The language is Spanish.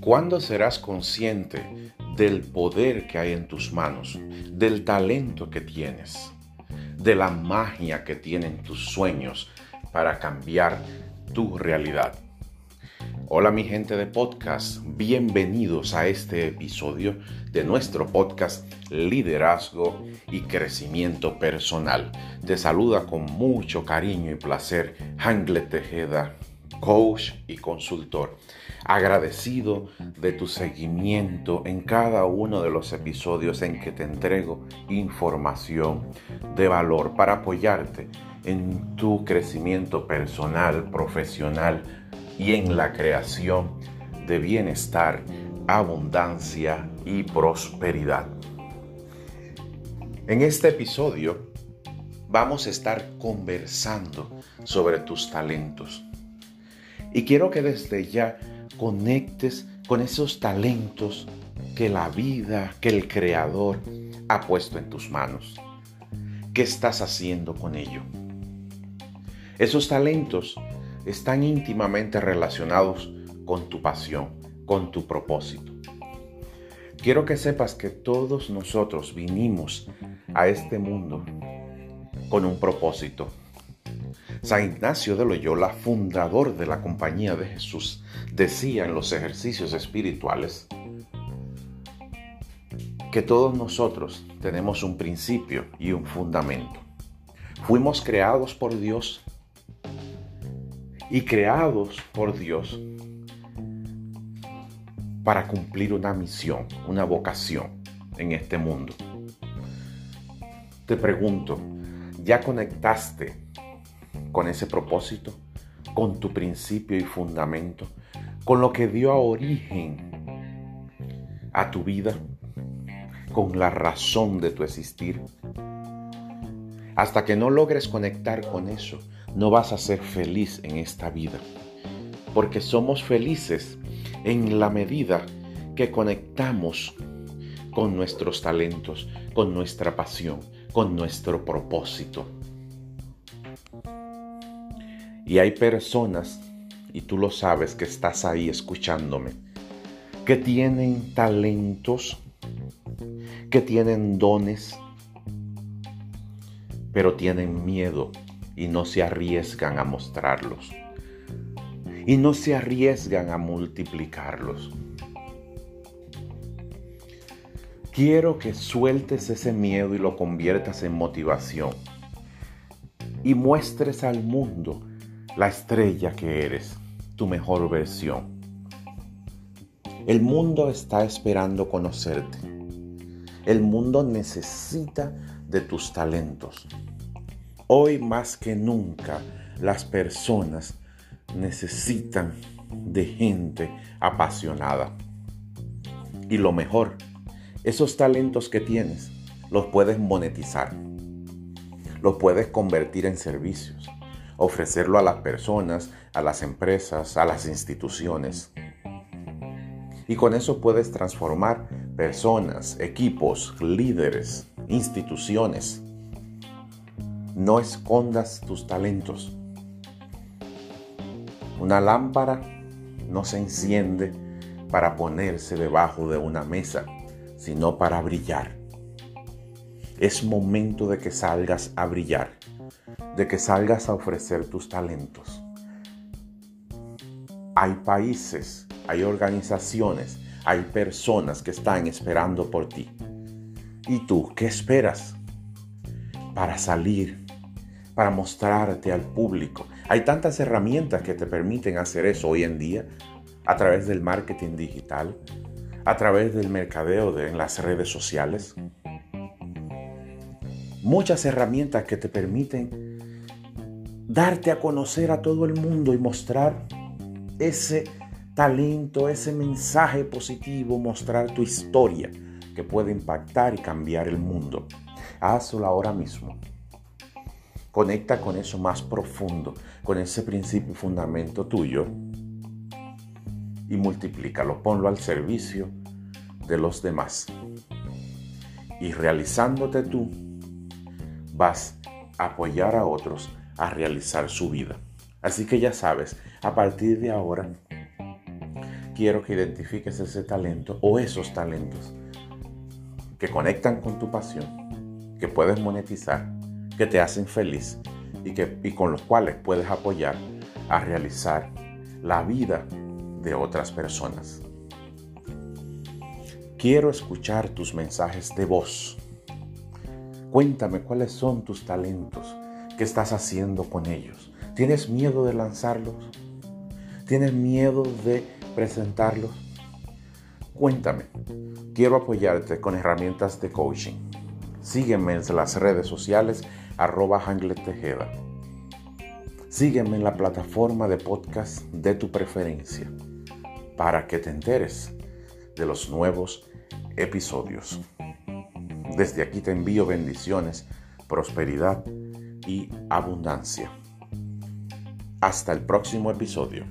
¿Cuándo serás consciente del poder que hay en tus manos, del talento que tienes, de la magia que tienen tus sueños para cambiar tu realidad? Hola mi gente de podcast, bienvenidos a este episodio de nuestro podcast Liderazgo y Crecimiento Personal. Te saluda con mucho cariño y placer Hangle Tejeda, coach y consultor agradecido de tu seguimiento en cada uno de los episodios en que te entrego información de valor para apoyarte en tu crecimiento personal, profesional y en la creación de bienestar, abundancia y prosperidad. En este episodio vamos a estar conversando sobre tus talentos. Y quiero que desde ya conectes con esos talentos que la vida, que el Creador ha puesto en tus manos. ¿Qué estás haciendo con ello? Esos talentos están íntimamente relacionados con tu pasión, con tu propósito. Quiero que sepas que todos nosotros vinimos a este mundo con un propósito, San Ignacio de Loyola, fundador de la Compañía de Jesús, decía en los ejercicios espirituales que todos nosotros tenemos un principio y un fundamento. Fuimos creados por Dios y creados por Dios para cumplir una misión, una vocación en este mundo. Te pregunto, ¿ya conectaste con ese propósito, con tu principio y fundamento, con lo que dio origen a tu vida, con la razón de tu existir. Hasta que no logres conectar con eso, no vas a ser feliz en esta vida. Porque somos felices en la medida que conectamos con nuestros talentos, con nuestra pasión, con nuestro propósito. Y hay personas, y tú lo sabes que estás ahí escuchándome, que tienen talentos, que tienen dones, pero tienen miedo y no se arriesgan a mostrarlos. Y no se arriesgan a multiplicarlos. Quiero que sueltes ese miedo y lo conviertas en motivación. Y muestres al mundo la estrella que eres, tu mejor versión. El mundo está esperando conocerte. El mundo necesita de tus talentos. Hoy más que nunca las personas necesitan de gente apasionada. Y lo mejor, esos talentos que tienes los puedes monetizar. Los puedes convertir en servicios ofrecerlo a las personas, a las empresas, a las instituciones. Y con eso puedes transformar personas, equipos, líderes, instituciones. No escondas tus talentos. Una lámpara no se enciende para ponerse debajo de una mesa, sino para brillar. Es momento de que salgas a brillar de que salgas a ofrecer tus talentos. Hay países, hay organizaciones, hay personas que están esperando por ti. ¿Y tú qué esperas? Para salir, para mostrarte al público. Hay tantas herramientas que te permiten hacer eso hoy en día a través del marketing digital, a través del mercadeo de, en las redes sociales. Muchas herramientas que te permiten darte a conocer a todo el mundo y mostrar ese talento, ese mensaje positivo, mostrar tu historia que puede impactar y cambiar el mundo. Hazlo ahora mismo. Conecta con eso más profundo, con ese principio y fundamento tuyo y multiplícalo, ponlo al servicio de los demás. Y realizándote tú, vas a apoyar a otros a realizar su vida. Así que ya sabes, a partir de ahora, quiero que identifiques ese talento o esos talentos que conectan con tu pasión, que puedes monetizar, que te hacen feliz y, que, y con los cuales puedes apoyar a realizar la vida de otras personas. Quiero escuchar tus mensajes de voz. Cuéntame cuáles son tus talentos, qué estás haciendo con ellos. ¿Tienes miedo de lanzarlos? ¿Tienes miedo de presentarlos? Cuéntame. Quiero apoyarte con herramientas de coaching. Sígueme en las redes sociales arroba. Sígueme en la plataforma de podcast de tu preferencia para que te enteres de los nuevos episodios. Desde aquí te envío bendiciones, prosperidad y abundancia. Hasta el próximo episodio.